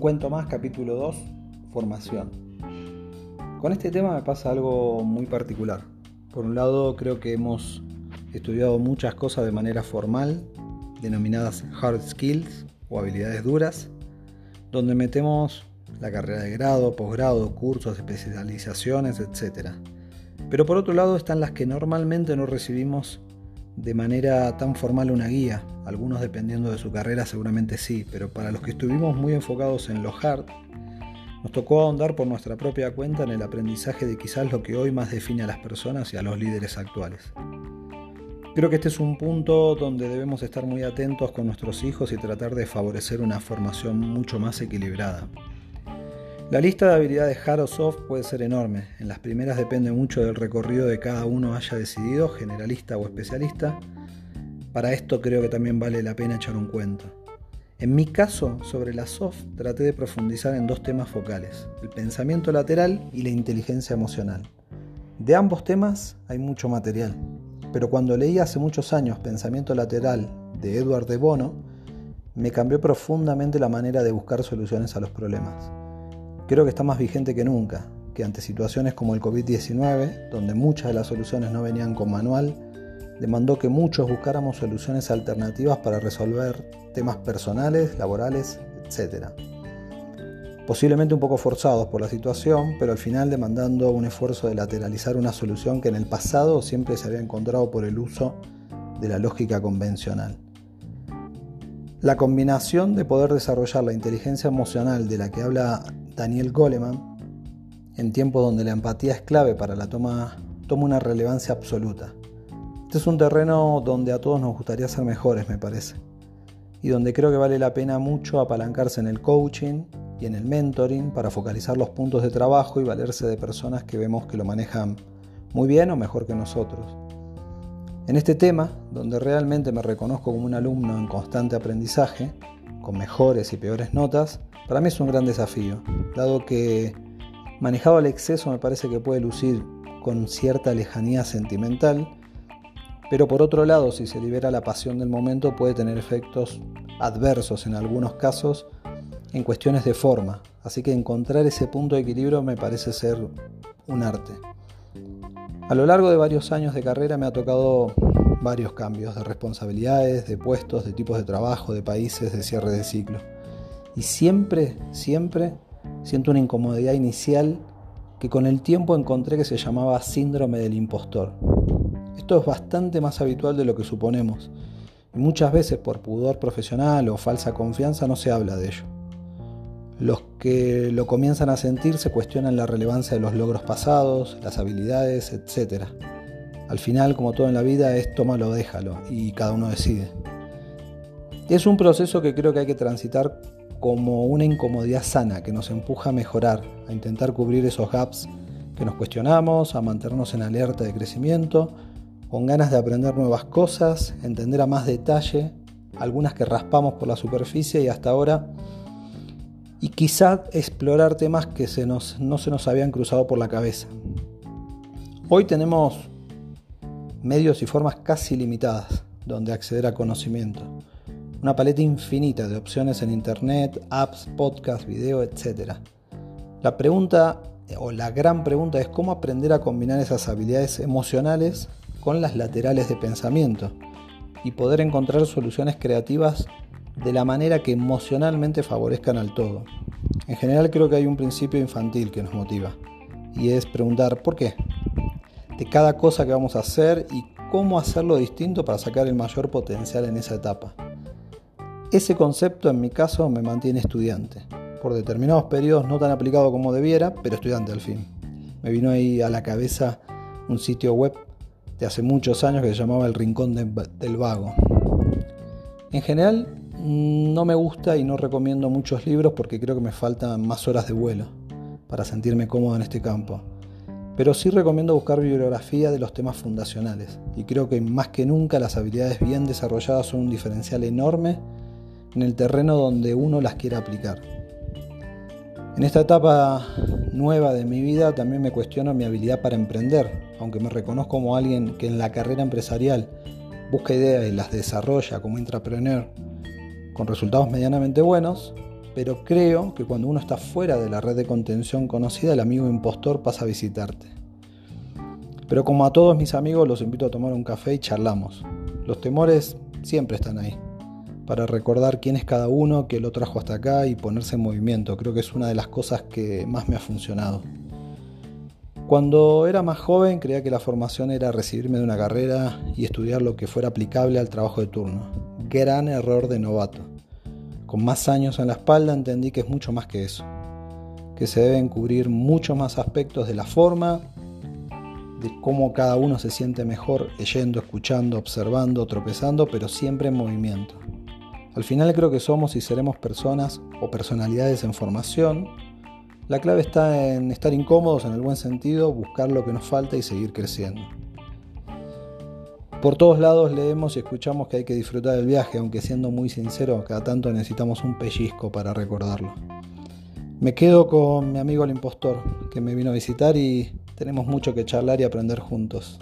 cuento más, capítulo 2, formación. Con este tema me pasa algo muy particular. Por un lado, creo que hemos estudiado muchas cosas de manera formal, denominadas hard skills o habilidades duras, donde metemos la carrera de grado, posgrado, cursos, especializaciones, etc. Pero por otro lado están las que normalmente no recibimos de manera tan formal una guía. Algunos dependiendo de su carrera seguramente sí, pero para los que estuvimos muy enfocados en lo hard, nos tocó ahondar por nuestra propia cuenta en el aprendizaje de quizás lo que hoy más define a las personas y a los líderes actuales. Creo que este es un punto donde debemos estar muy atentos con nuestros hijos y tratar de favorecer una formación mucho más equilibrada. La lista de habilidades hard o soft puede ser enorme. En las primeras depende mucho del recorrido de cada uno haya decidido, generalista o especialista. Para esto creo que también vale la pena echar un cuento. En mi caso, sobre la soft, traté de profundizar en dos temas focales, el pensamiento lateral y la inteligencia emocional. De ambos temas hay mucho material, pero cuando leí hace muchos años Pensamiento lateral de Edward de Bono, me cambió profundamente la manera de buscar soluciones a los problemas creo que está más vigente que nunca, que ante situaciones como el COVID-19, donde muchas de las soluciones no venían con manual, demandó que muchos buscáramos soluciones alternativas para resolver temas personales, laborales, etc. Posiblemente un poco forzados por la situación, pero al final demandando un esfuerzo de lateralizar una solución que en el pasado siempre se había encontrado por el uso de la lógica convencional. La combinación de poder desarrollar la inteligencia emocional de la que habla Daniel Goleman, en tiempos donde la empatía es clave para la toma, toma una relevancia absoluta. Este es un terreno donde a todos nos gustaría ser mejores, me parece, y donde creo que vale la pena mucho apalancarse en el coaching y en el mentoring para focalizar los puntos de trabajo y valerse de personas que vemos que lo manejan muy bien o mejor que nosotros. En este tema, donde realmente me reconozco como un alumno en constante aprendizaje, con mejores y peores notas, para mí es un gran desafío, dado que manejado al exceso me parece que puede lucir con cierta lejanía sentimental, pero por otro lado, si se libera la pasión del momento, puede tener efectos adversos en algunos casos en cuestiones de forma. Así que encontrar ese punto de equilibrio me parece ser un arte. A lo largo de varios años de carrera me ha tocado varios cambios de responsabilidades, de puestos, de tipos de trabajo, de países, de cierre de ciclo. Y siempre, siempre siento una incomodidad inicial que con el tiempo encontré que se llamaba síndrome del impostor. Esto es bastante más habitual de lo que suponemos y muchas veces por pudor profesional o falsa confianza no se habla de ello. Los que lo comienzan a sentir se cuestionan la relevancia de los logros pasados, las habilidades, etc. Al final, como todo en la vida, es tómalo o déjalo y cada uno decide. Es un proceso que creo que hay que transitar como una incomodidad sana que nos empuja a mejorar, a intentar cubrir esos gaps que nos cuestionamos, a mantenernos en alerta de crecimiento, con ganas de aprender nuevas cosas, entender a más detalle, algunas que raspamos por la superficie y hasta ahora, y quizá explorar temas que se nos, no se nos habían cruzado por la cabeza. Hoy tenemos medios y formas casi limitadas donde acceder a conocimiento una paleta infinita de opciones en Internet, apps, podcasts, video, etc. La pregunta o la gran pregunta es cómo aprender a combinar esas habilidades emocionales con las laterales de pensamiento y poder encontrar soluciones creativas de la manera que emocionalmente favorezcan al todo. En general creo que hay un principio infantil que nos motiva y es preguntar ¿por qué? De cada cosa que vamos a hacer y cómo hacerlo distinto para sacar el mayor potencial en esa etapa. Ese concepto en mi caso me mantiene estudiante, por determinados periodos no tan aplicado como debiera, pero estudiante al fin. Me vino ahí a la cabeza un sitio web de hace muchos años que se llamaba El Rincón del Vago. En general no me gusta y no recomiendo muchos libros porque creo que me faltan más horas de vuelo para sentirme cómodo en este campo. Pero sí recomiendo buscar bibliografía de los temas fundacionales y creo que más que nunca las habilidades bien desarrolladas son un diferencial enorme en el terreno donde uno las quiera aplicar. En esta etapa nueva de mi vida también me cuestiono mi habilidad para emprender, aunque me reconozco como alguien que en la carrera empresarial busca ideas y las desarrolla como intrapreneur con resultados medianamente buenos, pero creo que cuando uno está fuera de la red de contención conocida, el amigo impostor pasa a visitarte. Pero como a todos mis amigos, los invito a tomar un café y charlamos. Los temores siempre están ahí, para recordar quién es cada uno, que lo trajo hasta acá y ponerse en movimiento. Creo que es una de las cosas que más me ha funcionado. Cuando era más joven creía que la formación era recibirme de una carrera y estudiar lo que fuera aplicable al trabajo de turno. Gran error de novato. Con más años en la espalda entendí que es mucho más que eso. Que se deben cubrir muchos más aspectos de la forma, de cómo cada uno se siente mejor leyendo, escuchando, observando, tropezando, pero siempre en movimiento. Al final creo que somos y seremos personas o personalidades en formación la clave está en estar incómodos en el buen sentido, buscar lo que nos falta y seguir creciendo. Por todos lados leemos y escuchamos que hay que disfrutar del viaje, aunque siendo muy sincero, cada tanto necesitamos un pellizco para recordarlo. Me quedo con mi amigo el impostor, que me vino a visitar y tenemos mucho que charlar y aprender juntos.